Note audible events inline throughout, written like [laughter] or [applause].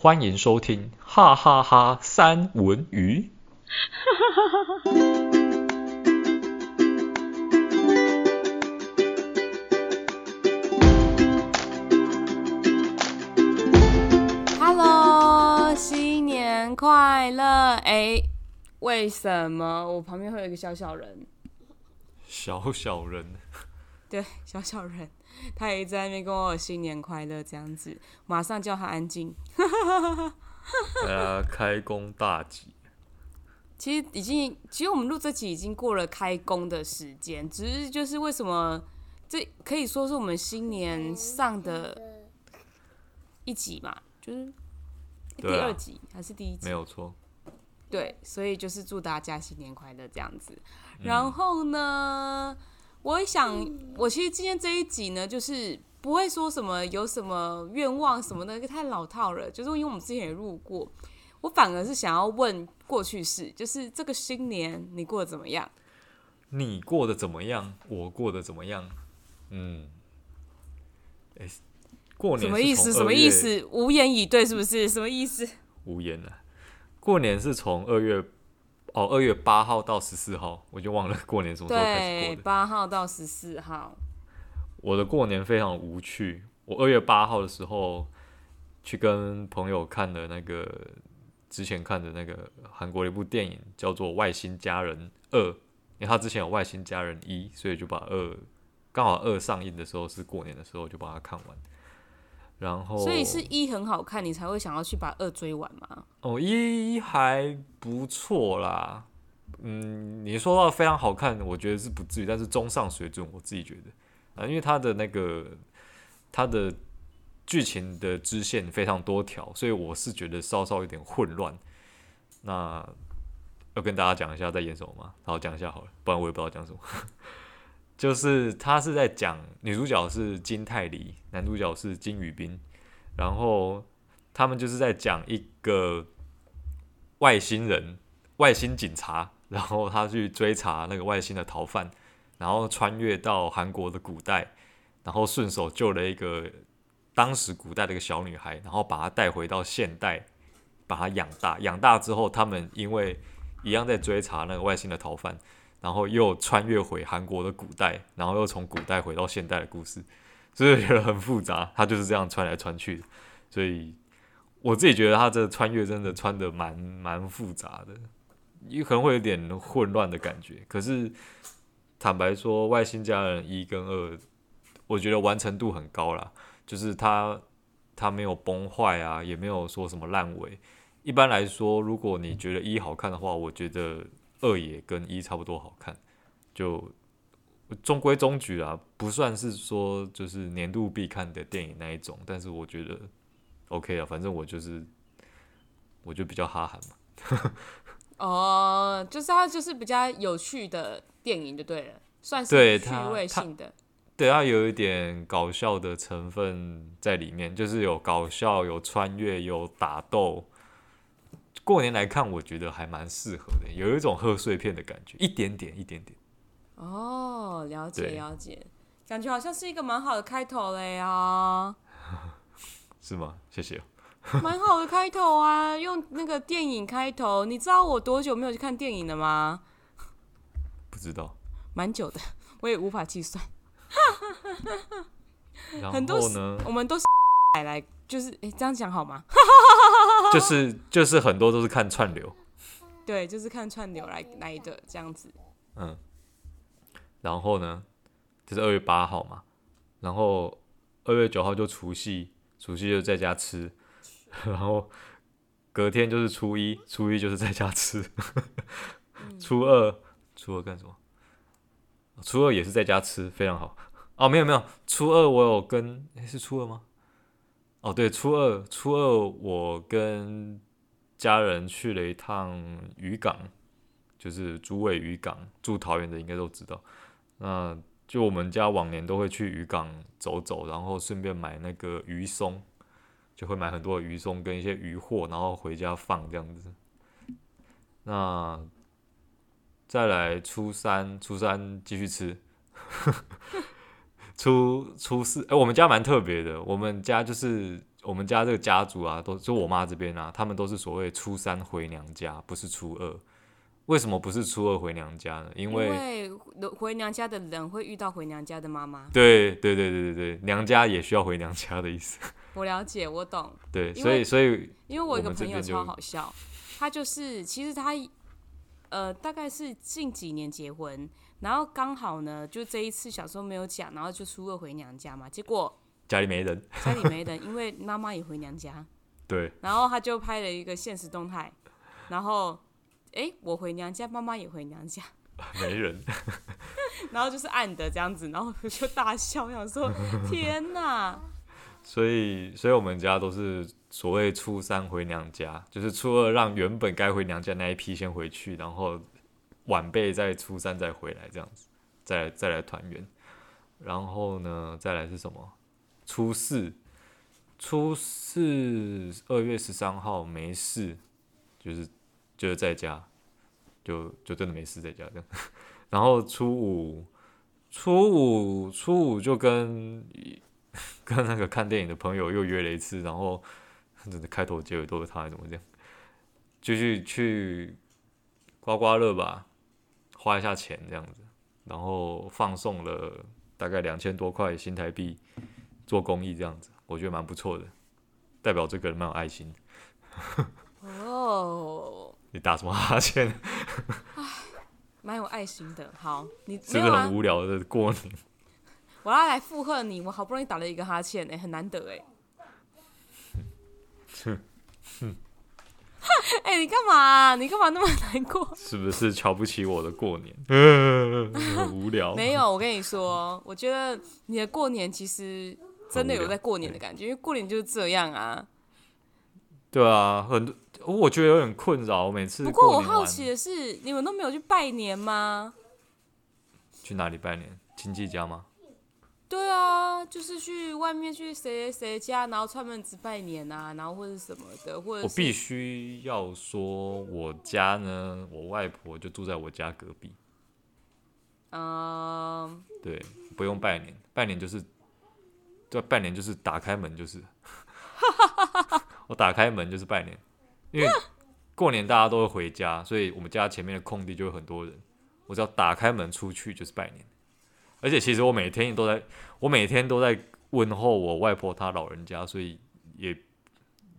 欢迎收听哈哈哈三文鱼。Hello，新年快乐！哎，为什么我旁边会有一个小小人？小小人。对，小小人。他也在那边跟我新年快乐这样子，马上叫他安静。[laughs] 大家开工大吉。其实已经，其实我们录这集已经过了开工的时间，只是就是为什么这可以说是我们新年上的一集嘛，就是第二集、啊、还是第一集？没有错。对，所以就是祝大家新年快乐这样子。然后呢？嗯我想，我其实今天这一集呢，就是不会说什么有什么愿望什么的，太老套了。就是因为我们之前也录过，我反而是想要问过去式，就是这个新年你过得怎么样？你过得怎么样？我过得怎么样？嗯，哎，过年什么意思？什么意思？无言以对，是不是？什么意思？无言了。过年是从二月。哦，二月八号到十四号，我就忘了 [laughs] 过年什么时候开始过的。八号到十四号。我的过年非常无趣。我二月八号的时候去跟朋友看的那个之前看的那个韩国的一部电影，叫做《外星家人二》，因为他之前有《外星家人一》，所以就把二刚好二上映的时候是过年的时候就把它看完。然后，所以是一很好看，你才会想要去把二追完吗？哦，一还不错啦。嗯，你说到非常好看，我觉得是不至于，但是中上水准，我自己觉得啊，因为它的那个它的剧情的支线非常多条，所以我是觉得稍稍有点混乱。那要跟大家讲一下在演什么吗？好，讲一下好了，不然我也不知道讲什么。就是他是在讲女主角是金泰梨，男主角是金宇彬，然后他们就是在讲一个外星人、外星警察，然后他去追查那个外星的逃犯，然后穿越到韩国的古代，然后顺手救了一个当时古代的一个小女孩，然后把她带回到现代，把她养大，养大之后他们因为一样在追查那个外星的逃犯。然后又穿越回韩国的古代，然后又从古代回到现代的故事，所以觉得很复杂。他就是这样穿来穿去，所以我自己觉得他这穿越真的穿得蛮蛮复杂的，也可能会有点混乱的感觉。可是坦白说，《外星家人》一跟二，我觉得完成度很高啦，就是他他没有崩坏啊，也没有说什么烂尾。一般来说，如果你觉得一好看的话，我觉得。二也跟一差不多好看，就中规中矩啦，不算是说就是年度必看的电影那一种，但是我觉得 OK 啊，反正我就是我就比较哈韩嘛。哦，就是它就是比较有趣的电影就对了，算是趣味性的。对，它有一点搞笑的成分在里面，就是有搞笑、有穿越、有打斗。过年来看，我觉得还蛮适合的，有一种贺岁片的感觉，一点点，一点点。哦，了解了解，感觉好像是一个蛮好的开头嘞呀。[laughs] 是吗？谢谢。[laughs] 蛮好的开头啊，用那个电影开头。你知道我多久没有去看电影了吗？[laughs] 不知道。蛮久的，我也无法计算。然后呢？很多我们都是来来。就是哎、欸，这样讲好吗？[laughs] 就是就是很多都是看串流，对，就是看串流来来的这样子。嗯，然后呢，就是二月八号嘛，然后二月九号就除夕，除夕就在家吃，[laughs] 然后隔天就是初一，初一就是在家吃，初二初二干什么？初二也是在家吃，非常好。哦，没有没有，初二我有跟，诶，是初二吗？哦，对，初二，初二我跟家人去了一趟渔港，就是竹尾渔港，住桃园的应该都知道。那就我们家往年都会去渔港走走，然后顺便买那个鱼松，就会买很多鱼松跟一些鱼货，然后回家放这样子。那再来初三，初三继续吃。初初四，哎、欸，我们家蛮特别的。我们家就是我们家这个家族啊，都就我妈这边啊，他们都是所谓初三回娘家，不是初二。为什么不是初二回娘家呢？因为，回娘家的人会遇到回娘家的妈妈。对对对对对对，娘家也需要回娘家的意思。[laughs] 我了解，我懂。对，所以所以，因为我有个朋友超好笑，他就是其实他呃大概是近几年结婚，然后刚好呢就这一次小时候没有讲，然后就初二回娘家嘛，结果家里没人，家里没人，因为妈妈也回娘家。[laughs] 对。然后他就拍了一个现实动态，然后。哎，我回娘家，妈妈也回娘家，[laughs] 没人，[laughs] 然后就是暗的这样子，然后我就大笑，想说天哪！所以，所以我们家都是所谓初三回娘家，就是初二让原本该回娘家那一批先回去，然后晚辈在初三再回来这样子，再来再来团圆。然后呢，再来是什么？初四，初四二月十三号没事，就是。就是在家，就就真的没事在家这样。[laughs] 然后初五，初五，初五就跟跟那个看电影的朋友又约了一次，然后真的开头结尾都是他，怎么这样？就是去刮刮乐吧，花一下钱这样子，然后放送了大概两千多块新台币做公益这样子，我觉得蛮不错的，代表这个人蛮有爱心的。哦。[laughs] 你打什么哈欠？唉，蛮有爱心的。好，你真的很无聊的过年？我要来附和你，我好不容易打了一个哈欠，哎、欸，很难得哎。哼哼，[laughs] [laughs] 哎，你干嘛、啊？你干嘛那么难过？[laughs] 是不是瞧不起我的过年？[laughs] 很无聊。没有，我跟你说，我觉得你的过年其实真的有在过年的感觉，因为过年就是这样啊。对啊，很多。我觉得有点困扰，每次。不过我好奇的是，你们都没有去拜年吗？去哪里拜年？亲戚家吗？对啊，就是去外面去谁谁家，然后串门子拜年啊，然后或者什么的，或者。我必须要说，我家呢，我外婆就住在我家隔壁。嗯。对，不用拜年，拜年就是，对，拜年就是打开门就是。[laughs] 我打开门就是拜年。因为过年大家都会回家，所以我们家前面的空地就有很多人。我只要打开门出去就是拜年，而且其实我每天都在，我每天都在问候我外婆她老人家，所以也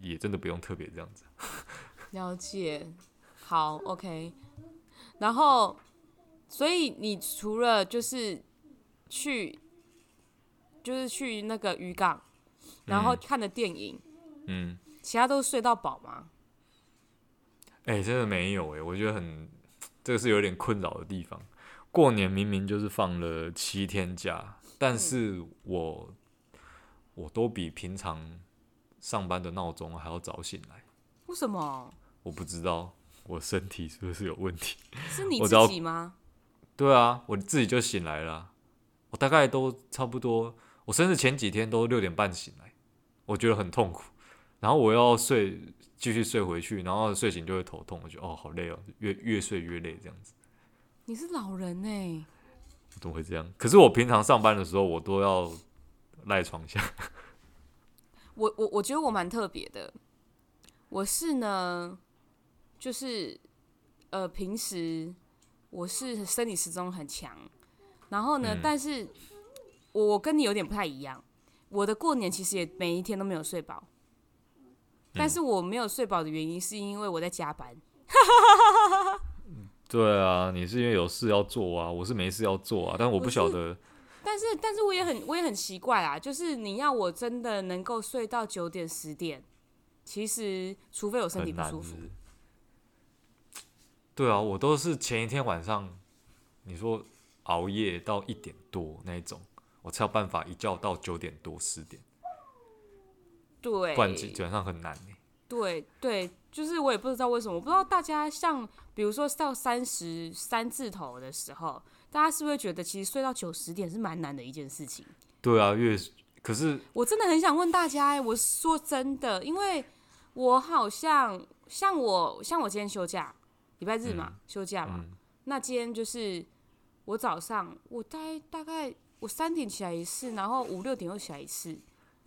也真的不用特别这样子。[laughs] 了解，好，OK。然后，所以你除了就是去，就是去那个渔港，然后看的电影，嗯，其他都睡到饱吗？哎、欸，真的没有哎、欸，我觉得很，这个是有点困扰的地方。过年明明就是放了七天假，但是我我都比平常上班的闹钟还要早醒来。为什么？我不知道，我身体是不是有问题？是你自己吗？对啊，我自己就醒来了。我大概都差不多，我生日前几天都六点半醒来，我觉得很痛苦。然后我要睡。继续睡回去，然后睡醒就会头痛，我觉得哦好累哦，越越睡越累这样子。你是老人哎，怎么会这样？可是我平常上班的时候，我都要赖床下。我我我觉得我蛮特别的，我是呢，就是呃平时我是生理时钟很强，然后呢，嗯、但是我跟你有点不太一样，我的过年其实也每一天都没有睡饱。但是我没有睡饱的原因，是因为我在加班。对啊，你是因为有事要做啊，我是没事要做啊。但我不晓得。但是，但是我也很，我也很奇怪啊。就是你要我真的能够睡到九点十点，其实除非我身体不舒服。对啊，我都是前一天晚上，你说熬夜到一点多那一种，我才有办法一觉到九点多十点。对，基本上很难。对对，就是我也不知道为什么，我不知道大家像比如说到三十三字头的时候，大家是不是觉得其实睡到九十点是蛮难的一件事情？对啊，越可是我真的很想问大家，我说真的，因为我好像像我像我今天休假，礼拜日嘛，嗯、休假嘛，嗯、那今天就是我早上我大概大概我三点起来一次，然后五六点又起来一次。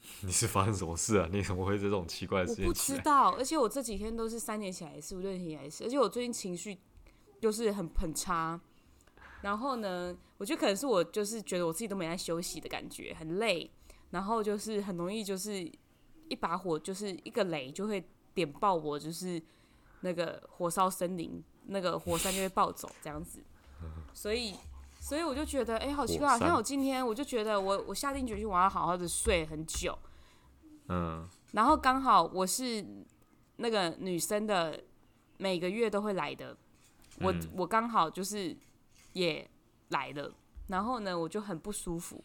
[laughs] 你是发生什么事啊？你怎么会这种奇怪的事情？我不知道，而且我这几天都是三点起来一次，五六点起来一次，而且我最近情绪就是很很差。然后呢，我觉得可能是我就是觉得我自己都没在休息的感觉，很累，然后就是很容易就是一把火就是一个雷就会点爆我，就是那个火烧森林，那个火山就会暴走这样子。所以，所以我就觉得，哎，好奇怪，好像我今天我就觉得我我下定决心我要好好的睡很久。嗯，然后刚好我是那个女生的，每个月都会来的，我、嗯、我刚好就是也来了，然后呢，我就很不舒服，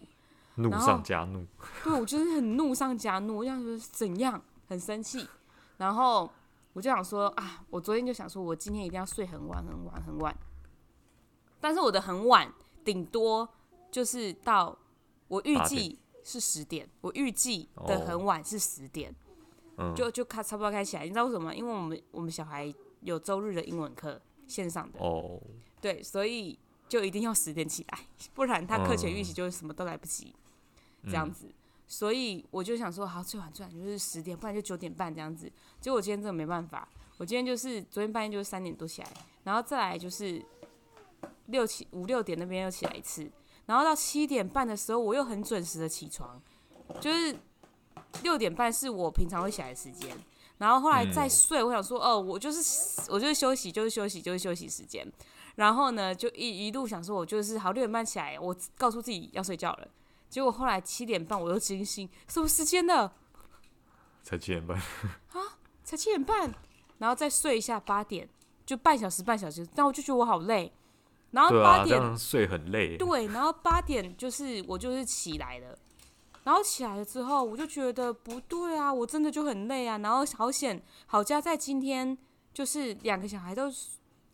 怒上加怒，对，我就是很怒上加怒，我想说怎样，很生气，然后我就想说啊，我昨天就想说我今天一定要睡很晚很晚很晚，但是我的很晚顶多就是到我预计。是十点，我预计的很晚是十点，哦、就就开差不多开起来。你知道为什么吗？因为我们我们小孩有周日的英文课线上的，哦，对，所以就一定要十点起来，[laughs] 不然他课前预习就是什么都来不及，嗯、这样子。所以我就想说，好，最晚最晚就是十点，不然就九点半这样子。结果我今天真的没办法，我今天就是昨天半夜就是三点多起来，然后再来就是六七五六点那边又起来一次。然后到七点半的时候，我又很准时的起床，就是六点半是我平常会起来的时间。然后后来再睡，我想说，哦，我就是我就是休息，就是休息，就是休息时间。然后呢，就一一路想说，我就是好六点半起来，我告诉自己要睡觉了。结果后来七点半我又惊醒，什么时间了？才七点半啊？才七点半？然后再睡一下八点，就半小时半小时。但我就觉得我好累。然后八点、啊、睡很累。对，然后八点就是我就是起来了，然后起来了之后，我就觉得不对啊，我真的就很累啊。然后好险，好家在今天就是两个小孩都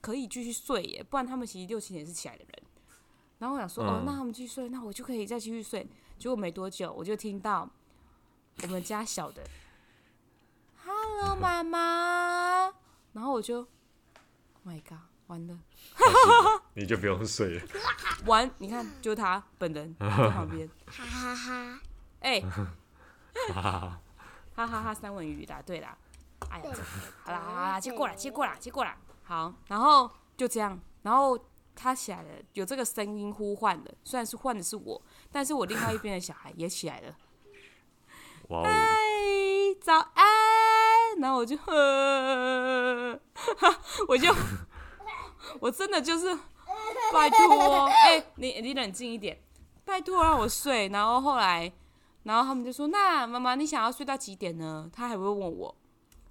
可以继续睡耶，不然他们其实六七点是起来的人。然后我想说，嗯、哦，那他们继续睡，那我就可以再继续睡。结果没多久，我就听到我们家小的 “Hello，妈妈”，然后我就 “Oh my God”。完了，你就不用睡了。[laughs] 完，你看，就他本人 [laughs] 在旁边，哈哈哈。哎，哈哈哈哈！三文鱼答对啦。哎呀，好啦好啦，接过来接过来接过来。好，然后就这样，然后他起来了，有这个声音呼唤的，虽然是唤的是我，但是我另外一边的小孩也起来了。哇嗨，早安。然后我就，呵我就。我真的就是拜托，哎、欸，你你冷静一点，拜托让我睡。然后后来，然后他们就说：“那妈妈，你想要睡到几点呢？”他还会问我，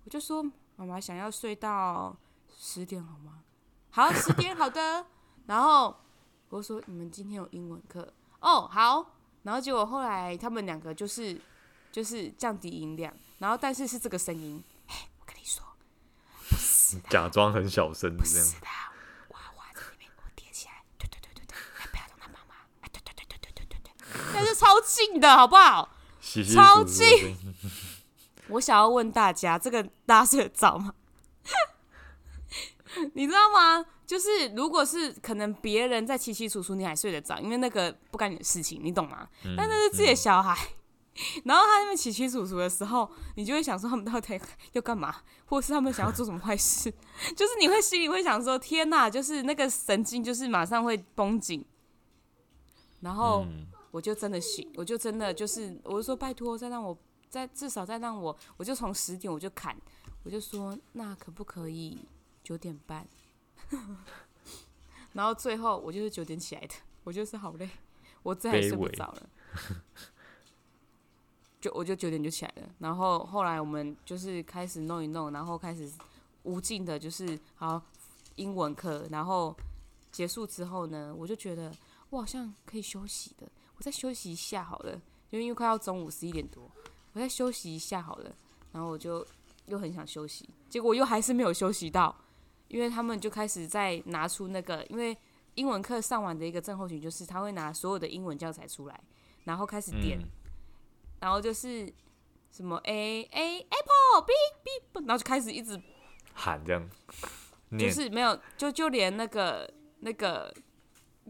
我就说：“妈妈想要睡到十点，好吗？”好，十点，好的。然后我说：“你们今天有英文课哦，好。”然后结果后来他们两个就是就是降低音量，然后但是是这个声音，哎，我跟你说，假装很小声这样。但是超近的，好不好？洗洗超近。[laughs] 我想要问大家，这个大家睡得着吗？[laughs] 你知道吗？就是如果是可能别人在凄凄楚楚，你还睡得着，因为那个不干你的事情，你懂吗？嗯、但那是自己的小孩，嗯、[laughs] 然后他那边凄凄楚楚的时候，你就会想说他们到底要干嘛，或是他们想要做什么坏事？就是你会心里会想说：天哪！就是那个神经，就是马上会绷紧，然后。嗯我就真的醒，我就真的就是，我就说拜托，再让我再至少再让我，我就从十点我就砍，我就说那可不可以九点半？[laughs] 然后最后我就是九点起来的，我就是好累，我再也睡不着了，就我就九点就起来了。然后后来我们就是开始弄一弄，然后开始无尽的就是好英文课，然后结束之后呢，我就觉得我好像可以休息的。我再休息一下好了，因为因为快要中午十一点多，我再休息一下好了。然后我就又很想休息，结果又还是没有休息到，因为他们就开始在拿出那个，因为英文课上完的一个症候群就是他会拿所有的英文教材出来，然后开始点，嗯、然后就是什么 A A Apple B B，然后就开始一直喊这样，就是没有，就就连那个那个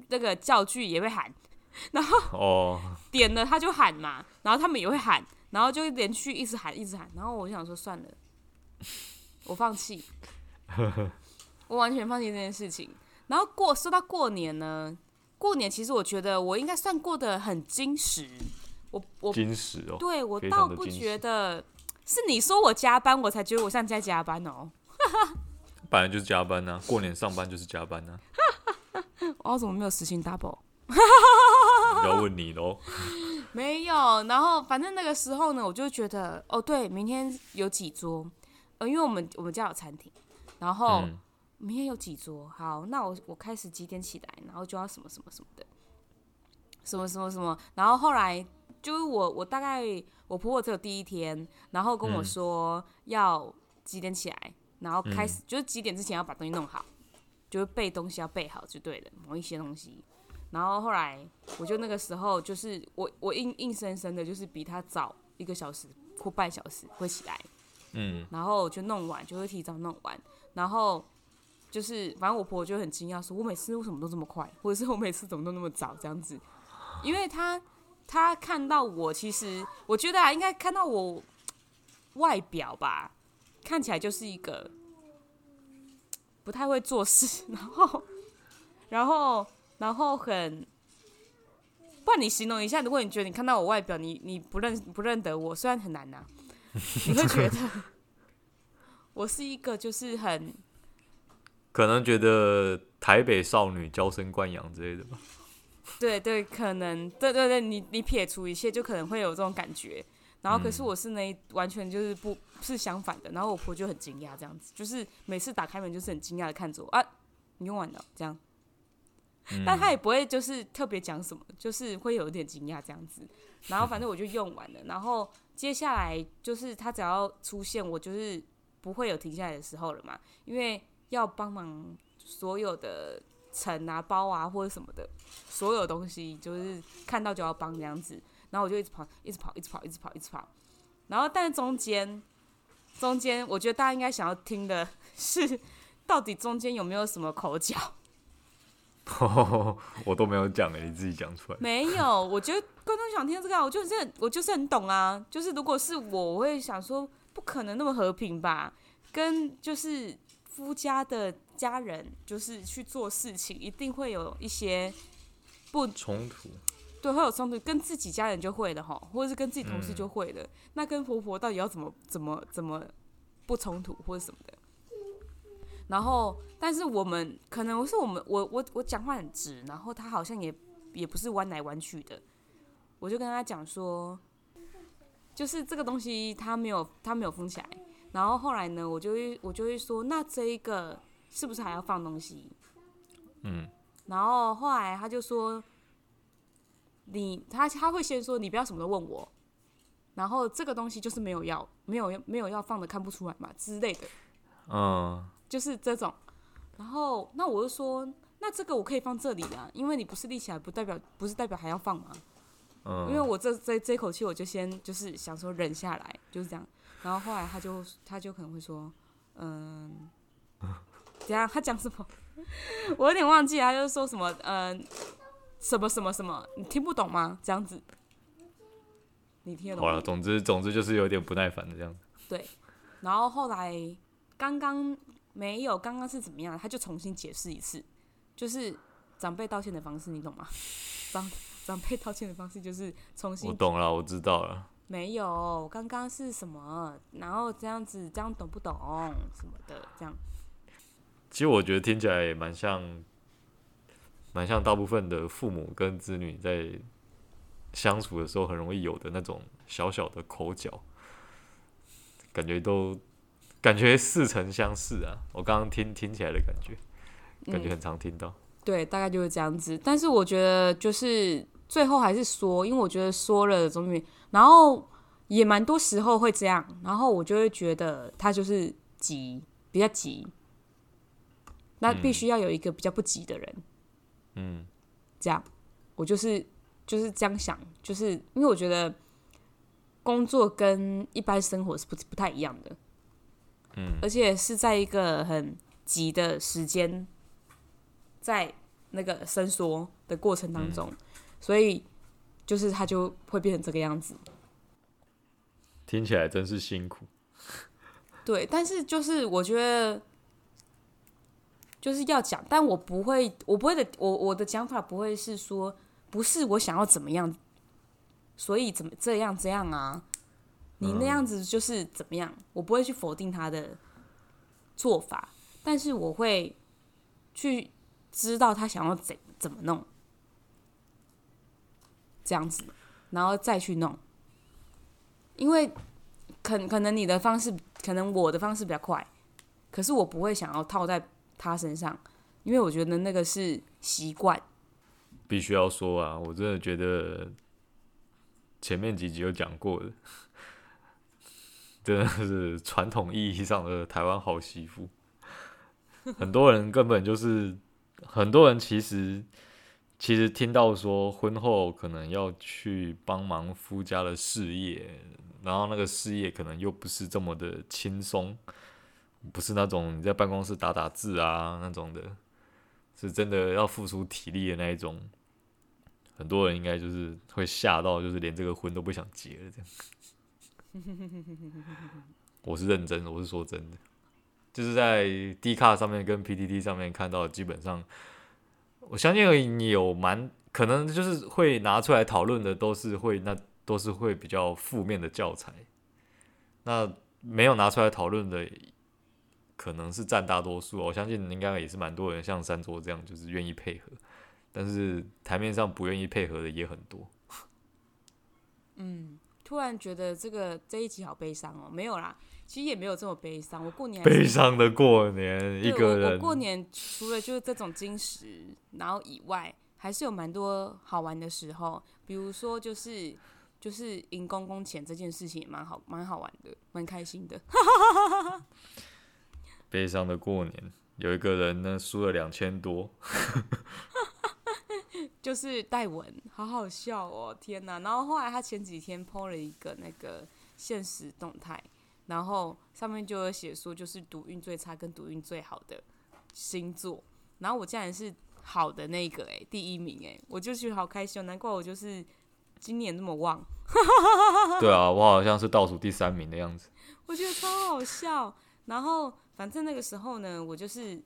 那个教具也会喊。[laughs] 然后哦，点了他就喊嘛，然后他们也会喊，然后就连续一直喊一直喊，然后我就想说算了，我放弃，[laughs] 我完全放弃这件事情。然后过说到过年呢，过年其实我觉得我应该算过得很精实，我我精实哦，对我倒不觉得是你说我加班，我才觉得我像在加班哦。本来就是加班呐、啊，过年上班就是加班呐、啊。[laughs] 我怎么没有实行 double？要问你喽。[laughs] 没有，然后反正那个时候呢，我就觉得哦，对，明天有几桌，呃，因为我们我们家有餐厅，然后、嗯、明天有几桌，好，那我我开始几点起来，然后就要什么什么什么的，什么什么什么，然后后来就是我我大概我婆婆只有第一天，然后跟我说要几点起来，然后开始、嗯、就是几点之前要把东西弄好，就是备东西要备好就对了，某一些东西。然后后来，我就那个时候就是我我硬硬生生的，就是比他早一个小时或半小时会起来，嗯，然后就弄完就会提早弄完，然后就是反正我婆婆就很惊讶，说我每次为什么都这么快，或者是我每次怎么都那么早这样子，因为她她看到我，其实我觉得啊，应该看到我外表吧，看起来就是一个不太会做事，然 [laughs] 后然后。然后很，不然你形容一下，如果你觉得你看到我外表，你你不认不认得我，虽然很难呐、啊，[laughs] 你会觉得 [laughs] 我是一个就是很，[laughs] 可能觉得台北少女娇生惯养之类的吧。对对，可能对对对，你你撇除一切，就可能会有这种感觉。然后可是我是那完全就是不是相反的。然后我婆就很惊讶，这样子，就是每次打开门就是很惊讶的看着我啊，你用完了这样。但他也不会就是特别讲什么，就是会有一点惊讶这样子。然后反正我就用完了，然后接下来就是他只要出现，我就是不会有停下来的时候了嘛，因为要帮忙所有的层啊、包啊或者什么的，所有东西就是看到就要帮这样子。然后我就一直跑，一直跑，一直跑，一直跑，一直跑。然后但是中间，中间我觉得大家应该想要听的是，到底中间有没有什么口角？[laughs] 我都没有讲诶，你自己讲出来。没有，我觉得观众想听这个，我就是我就是很懂啊。就是如果是我，我会想说，不可能那么和平吧？跟就是夫家的家人，就是去做事情，一定会有一些不冲突。对，会有冲突，跟自己家人就会的哈，或者是跟自己同事就会的。嗯、那跟婆婆到底要怎么怎么怎么不冲突或者什么的？然后，但是我们可能是我们我我我讲话很直，然后他好像也也不是弯来弯去的，我就跟他讲说，就是这个东西他没有他没有封起来，然后后来呢，我就会我就会说，那这一个是不是还要放东西？嗯，然后后来他就说，你他他会先说你不要什么都问我，然后这个东西就是没有要没有没有要放的看不出来嘛之类的，嗯。就是这种，然后那我就说，那这个我可以放这里啊，因为你不是立起来，不代表不是代表还要放吗？嗯，因为我这这这口气，我就先就是想说忍下来，就是这样。然后后来他就他就可能会说，嗯，[laughs] 怎样？他讲什么？[laughs] 我有点忘记，他就说什么，嗯，什么什么什么，你听不懂吗？这样子，你听得懂？好了，总之总之就是有点不耐烦的这样子。对，然后后来刚刚。没有，刚刚是怎么样？他就重新解释一次，就是长辈道歉的方式，你懂吗？长长辈道歉的方式就是重新。我懂了，我知道了。没有，刚刚是什么？然后这样子，这样懂不懂？什么的，这样。其实我觉得听起来也蛮像，蛮像大部分的父母跟子女在相处的时候很容易有的那种小小的口角，感觉都。感觉似曾相识啊！我刚刚听听起来的感觉，感觉很常听到。嗯、对，大概就是这样子。但是我觉得，就是最后还是说，因为我觉得说了总比……然后也蛮多时候会这样，然后我就会觉得他就是急，比较急。那必须要有一个比较不急的人。嗯，这样，我就是就是这样想，就是因为我觉得工作跟一般生活是不不太一样的。嗯，而且是在一个很急的时间，在那个伸缩的过程当中，嗯、所以就是他就会变成这个样子。听起来真是辛苦。对，但是就是我觉得就是要讲，但我不会，我不会的，我我的讲法不会是说，不是我想要怎么样，所以怎么这样这样啊？你那样子就是怎么样？嗯、我不会去否定他的做法，但是我会去知道他想要怎怎么弄，这样子，然后再去弄，因为。可可能你的方式，可能我的方式比较快，可是我不会想要套在他身上，因为我觉得那个是习惯。必须要说啊，我真的觉得前面几集有讲过的，真的是传统意义上的台湾好媳妇。很多人根本就是，很多人其实其实听到说婚后可能要去帮忙夫家的事业。然后那个事业可能又不是这么的轻松，不是那种你在办公室打打字啊那种的，是真的要付出体力的那一种。很多人应该就是会吓到，就是连这个婚都不想结了这样。[laughs] 我是认真的，我是说真的，就是在 D 卡上面跟 PTT 上面看到，基本上我相信你有蛮可能就是会拿出来讨论的，都是会那。都是会比较负面的教材，那没有拿出来讨论的，可能是占大多数。我相信应该也是蛮多人像山桌这样，就是愿意配合，但是台面上不愿意配合的也很多。嗯，突然觉得这个这一集好悲伤哦。没有啦，其实也没有这么悲伤。我过年悲伤的过年，一个人。我过年除了就是这种金石，然后以外，还是有蛮多好玩的时候，比如说就是。就是赢公公钱这件事情也蛮好，蛮好玩的，蛮开心的。[laughs] 悲伤的过年，有一个人呢输了两千多，就是戴文，好好笑哦，天哪！然后后来他前几天 po 了一个那个现实动态，然后上面就有写说，就是赌运最差跟赌运最好的星座，然后我竟然是好的那个哎，第一名哎，我就觉得好开心，难怪我就是。今年那么旺，对啊，我好像是倒数第三名的样子。我觉得超好笑。然后反正那个时候呢，我就是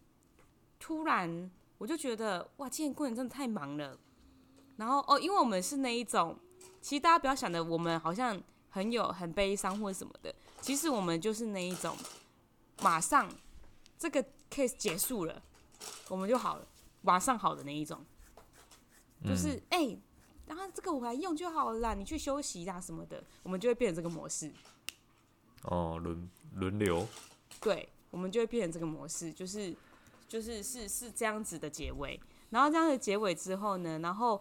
突然我就觉得哇，今年过年真的太忙了。然后哦，因为我们是那一种，其实大家不要想的，我们好像很有很悲伤或者什么的。其实我们就是那一种，马上这个 case 结束了，我们就好了，马上好的那一种。就是哎。嗯欸然后这个我来用就好了啦，你去休息呀什么的，我们就会变成这个模式。哦，轮轮流。对，我们就会变成这个模式，就是就是是是这样子的结尾。然后这样的结尾之后呢，然后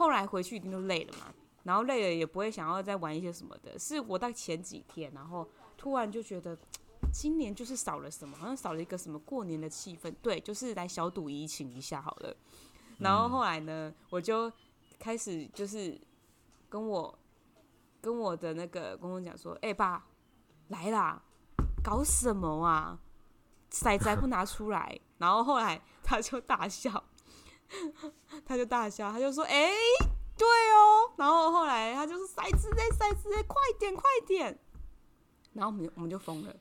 后来回去一定都累了嘛，然后累了也不会想要再玩一些什么的。是我到前几天，然后突然就觉得 [tsk] 今年就是少了什么，好像少了一个什么过年的气氛。对，就是来小赌怡情一下好了。然后后来呢，我就。开始就是跟我跟我的那个公公讲说：“哎、爸，来啦，搞什么啊？骰子还不拿出来？”然后后来他就大笑，他就大笑，他就说：“哎、欸，对哦。”然后后来他就说：“骰子嘞，骰子嘞，快点，快点！”然后我们就我们就疯了。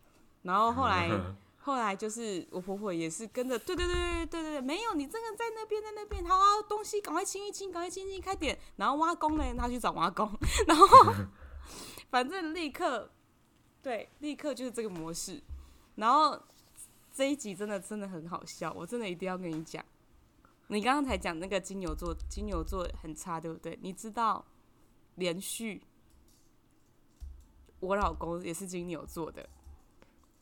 然后后来。[laughs] 后来就是我婆婆也是跟着，对对对对对对对，没有你这个在那边在那边，好啊，东西赶快清一清，赶快清一清，快点。然后挖工呢，他去找挖工，[laughs] 然后 [laughs] 反正立刻，对，立刻就是这个模式。然后这一集真的真的很好笑，我真的一定要跟你讲。你刚刚才讲那个金牛座，金牛座很差，对不对？你知道连续我老公也是金牛座的。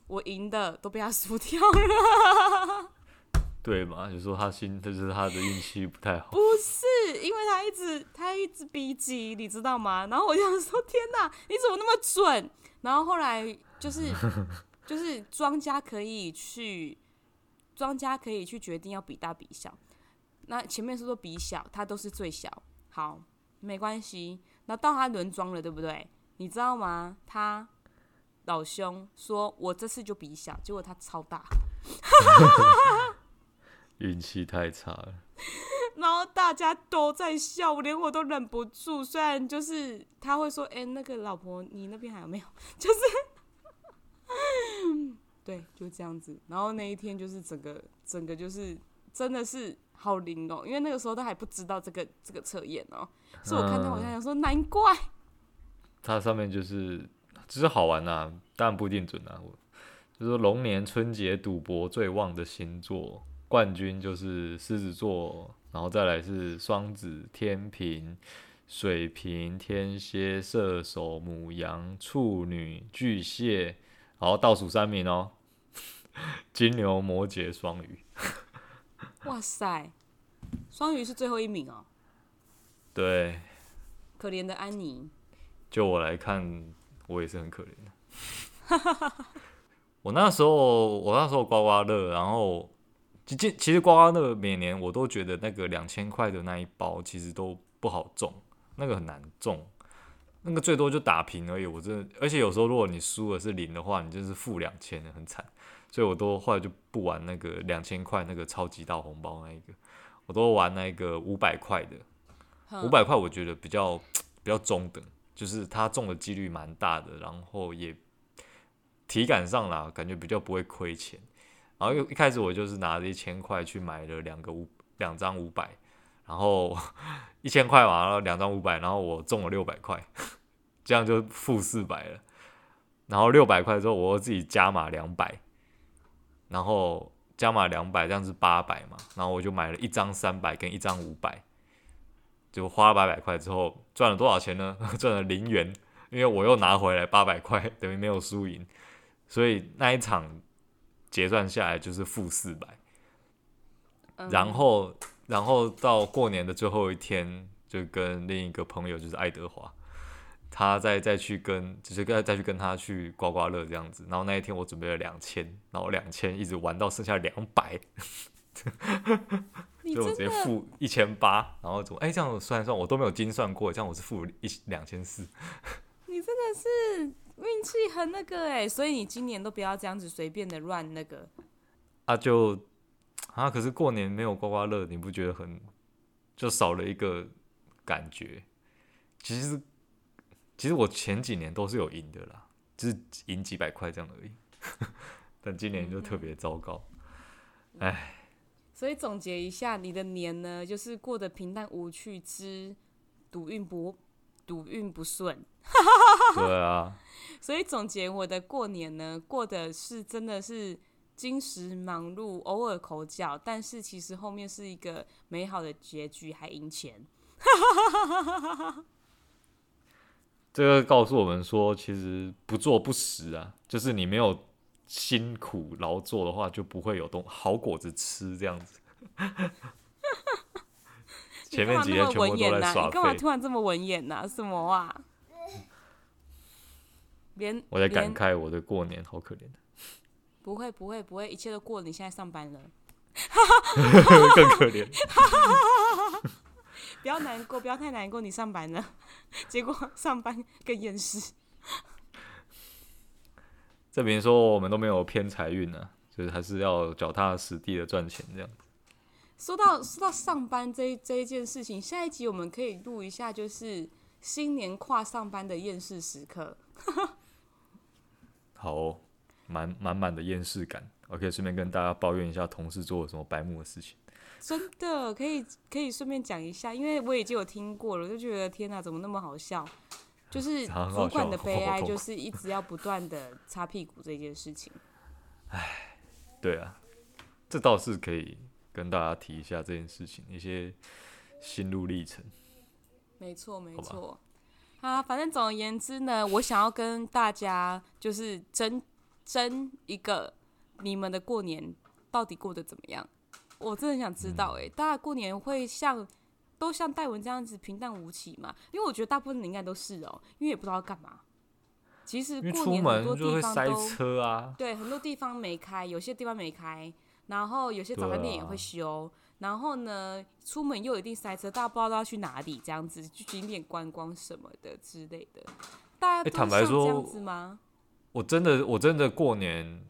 我赢的都被他输掉了，[laughs] 对嘛？就说他心，就是他的运气不太好。不是，因为他一直他一直逼急，你知道吗？然后我就想说：“天哪，你怎么那么准？”然后后来就是 [laughs] 就是庄家可以去，庄家可以去决定要比大比小。那前面是说比小，他都是最小。好，没关系。那到他轮装了，对不对？你知道吗？他。老兄说：“我这次就比小，结果他超大，运气太差了。然后大家都在笑，我连我都忍不住。虽然就是他会说：“哎、欸，那个老婆，你那边还有没有？” [laughs] 就是，[laughs] 对，就这样子。然后那一天就是整个整个就是真的是好灵哦，因为那个时候都还不知道这个这个测验哦，所以我看到我想想说，难怪。它上面就是只是好玩呐、啊，当然不一定准啊。我就是说龙年春节赌博最旺的星座冠军就是狮子座。然后再来是双子、天平、水瓶、天蝎、射手、母羊、处女、巨蟹，然后倒数三名哦，[laughs] 金牛、摩羯、双鱼。哇塞，双鱼是最后一名哦。对。可怜的安妮。就我来看，我也是很可怜的。[laughs] 我那时候，我那时候刮刮乐，然后。其实其实刮刮乐每年我都觉得那个两千块的那一包其实都不好中，那个很难中，那个最多就打平而已。我真的，而且有时候如果你输了是零的话，你就是负两千的，很惨。所以我都后来就不玩那个两千块那个超级大红包那一个，我都玩那个五百块的。五百块我觉得比较比较中等，就是它中的几率蛮大的，然后也体感上啦，感觉比较不会亏钱。然后一一开始我就是拿着一千块去买了两个五两张五百，然后 [laughs] 一千块嘛，然后两张五百，然后我中了六百块，这样就负四百了。然后六百块之后，我又自己加码两百，然后加码两百，这样是八百嘛。然后我就买了一张三百跟一张五百，就花了八百块之后赚了多少钱呢？[laughs] 赚了零元，因为我又拿回来八百块，等于没有输赢，所以那一场。结算下来就是负四百，然后，然后到过年的最后一天，就跟另一个朋友就是爱德华，他再再去跟，就是跟再去跟他去刮刮乐这样子。然后那一天我准备了两千，然后两千一直玩到剩下两百，[laughs] 所以我直接付一千八，然后怎么哎这样算一算我都没有精算过，这样我是付一两千四。[laughs] 你真的是。运气很那个哎，所以你今年都不要这样子随便的乱那个。啊就啊，可是过年没有刮刮乐，你不觉得很就少了一个感觉？其实其实我前几年都是有赢的啦，就是赢几百块这样而已。[laughs] 但今年就特别糟糕，哎、嗯。所以总结一下，你的年呢，就是过得平淡无趣之赌运不赌运不顺。对啊。[laughs] 所以总结我的过年呢，过的是真的是精实忙碌，偶尔口角，但是其实后面是一个美好的结局，还赢钱。这个告诉我们说，其实不做不食啊，就是你没有辛苦劳作的话，就不会有东好果子吃这样子。[laughs] 前面几天全部都在耍废，你干嘛突然这么文言啊？什么啊？连我在感慨我的过年好可怜。不会不会不会，一切都过了。你现在上班了，[laughs] 更可怜。不要难过，不要太难过。你上班了，[laughs] 结果上班更厌世。[laughs] 证明说我们都没有偏财运呢，就是还是要脚踏实地的赚钱这样子。说到说到上班这这一件事情，下一集我们可以录一下，就是新年跨上班的厌世时刻。[laughs] 好、哦，满满满的厌世感。我可以顺便跟大家抱怨一下同事做了什么白目的事情。真的可以可以顺便讲一下，因为我已经有听过了，我就觉得天哪，怎么那么好笑？就是 [laughs] 主管的悲哀，就是一直要不断的擦屁股这件事情。哎，对啊，这倒是可以跟大家提一下这件事情，一些心路历程。没错，没错。啊，反正总而言之呢，我想要跟大家就是争争一个你们的过年到底过得怎么样？我真的很想知道哎、欸，大家过年会像都像戴文这样子平淡无奇吗？因为我觉得大部分人应该都是哦、喔，因为也不知道要干嘛。其实过年很多地方都塞车啊，对，很多地方没开，有些地方没开，然后有些早餐店也会休。然后呢，出门又一定塞车，大家不知道都要去哪里，这样子去景点观光什么的之类的。大家都像这样子吗？我真的，我真的过年，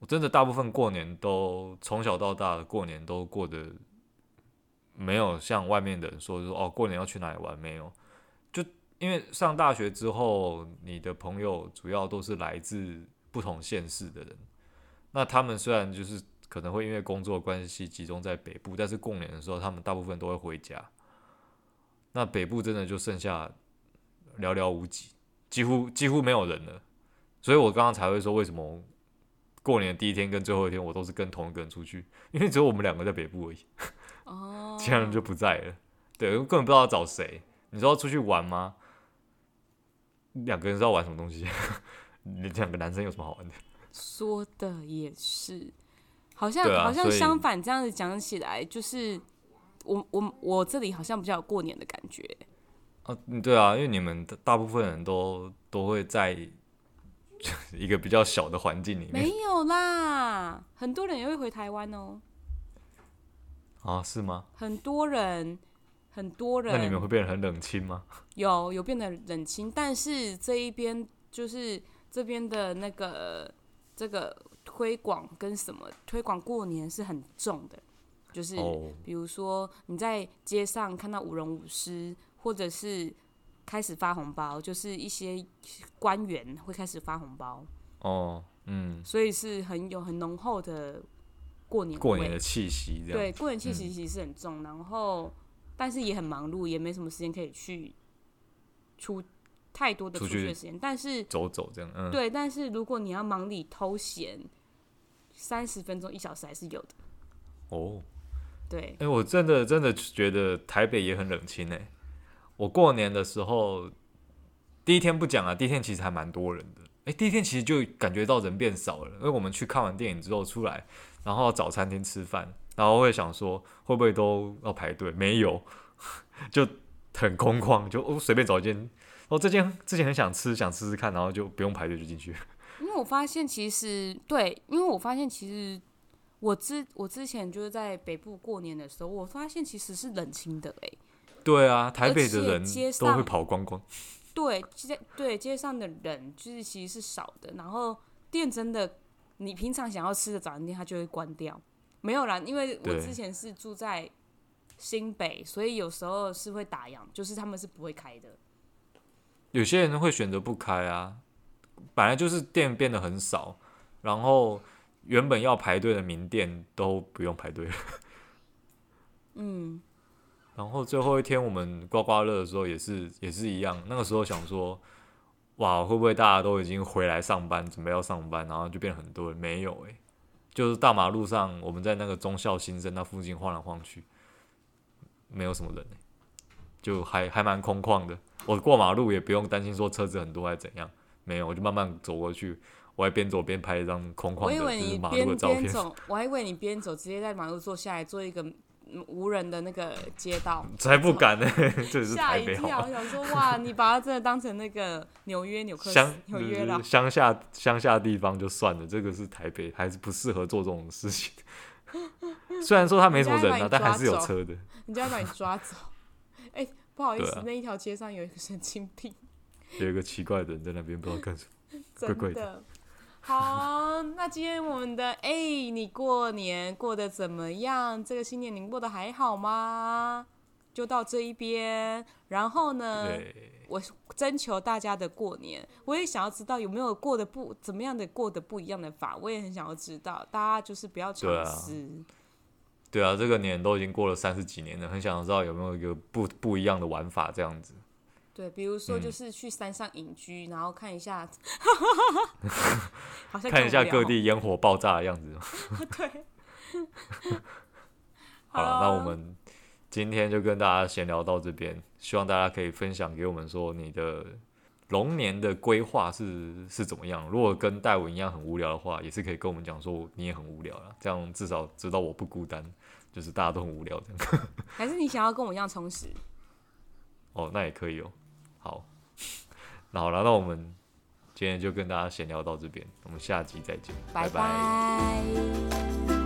我真的大部分过年都从小到大过年都过得没有像外面的人说说哦，过年要去哪里玩，没有。就因为上大学之后，你的朋友主要都是来自不同县市的人，那他们虽然就是可能会因为工作关系集中在北部，但是过年的时候，他们大部分都会回家。那北部真的就剩下寥寥无几，几乎几乎没有人了。所以我刚刚才会说，为什么过年第一天跟最后一天我都是跟同一个人出去，[laughs] 因为只有我们两个在北部而已。哦，[laughs] 其他人就不在了。对，根本不知道要找谁。你说要出去玩吗？两个人知道玩什么东西？[laughs] 你两个男生有什么好玩的？说的也是，好像、啊、好像相反，这样子讲起来，就是我我我这里好像比较有过年的感觉。啊，对啊，因为你们大部分人都都会在 [laughs] 一个比较小的环境里面。没有啦，很多人也会回台湾哦。啊，是吗？很多人，很多人。那你们会变得很冷清吗？有，有变得冷清，但是这一边就是这边的那个这个推广跟什么推广过年是很重的，就是比如说你在街上看到舞龙舞狮，或者是开始发红包，就是一些官员会开始发红包。哦，嗯，所以是很有很浓厚的。过年过年的气息，对，过年气息其实是很重，嗯、然后但是也很忙碌，也没什么时间可以去出太多的出去的时间，但是走走这样，嗯，对，但是如果你要忙里偷闲，三十分钟一小时还是有的。哦，对，哎、欸，我真的真的觉得台北也很冷清哎，我过年的时候第一天不讲啊，第一天其实还蛮多人的，哎、第一天其实就感觉到人变少了，因为我们去看完电影之后出来。然后找餐厅吃饭，然后会想说会不会都要排队？没有，[laughs] 就很空旷，就哦随便找一间。哦，这间之前很想吃，想吃吃看，然后就不用排队就进去。[laughs] 因为我发现其实对，因为我发现其实我之我之前就是在北部过年的时候，我发现其实是冷清的哎。对啊，台北的人都会跑光光。对街对街上的人就是其实是少的，然后店真的。你平常想要吃的早餐店，它就会关掉。没有啦，因为我之前是住在新北，所以有时候是会打烊，就是他们是不会开的。有些人会选择不开啊，本来就是店变得很少，然后原本要排队的名店都不用排队了。[laughs] 嗯，然后最后一天我们刮刮乐的时候也是也是一样，那个时候想说。哇，会不会大家都已经回来上班，准备要上班，然后就变很多人？没有诶、欸，就是大马路上，我们在那个中校新生那附近晃来晃去，没有什么人、欸、就还还蛮空旷的。我过马路也不用担心说车子很多还是怎样，没有，我就慢慢走过去，我还边走边拍一张空旷的就是马路的照片。我以为你边边走，我还以为你边走直接在马路坐下来做一个。无人的那个街道，才不敢呢！[laughs] 这是吓一跳，我想说哇，[laughs] 你把它真的当成那个纽约纽克乡纽约了，乡下乡下地方就算了，这个是台北，还是不适合做这种事情。[laughs] 虽然说它没什么人啊，但还是有车的。人家要把你抓走。哎、欸，不好意思，啊、那一条街上有一个神经病，有一个奇怪的人在那边，不知道干什么，怪怪的。好，那今天我们的哎、欸，你过年过得怎么样？这个新年你过得还好吗？就到这一边，然后呢，我征求大家的过年，我也想要知道有没有过得不怎么样的过得不一样的法，我也很想要知道，大家就是不要尝试。对啊，这个年都已经过了三十几年了，很想知道有没有一个不不一样的玩法这样子。对，比如说就是去山上隐居，嗯、然后看一下，[laughs] 好像看一下各地烟火爆炸的样子。[laughs] 对，[laughs] 好了，那我们今天就跟大家闲聊到这边，希望大家可以分享给我们说你的龙年的规划是是怎么样。如果跟戴文一样很无聊的话，也是可以跟我们讲说你也很无聊了，这样至少知道我不孤单，就是大家都很无聊这样。还是你想要跟我一样充实？哦，那也可以哦。好，那 [laughs] 好了，那我们今天就跟大家闲聊到这边，我们下集再见，拜拜。拜拜。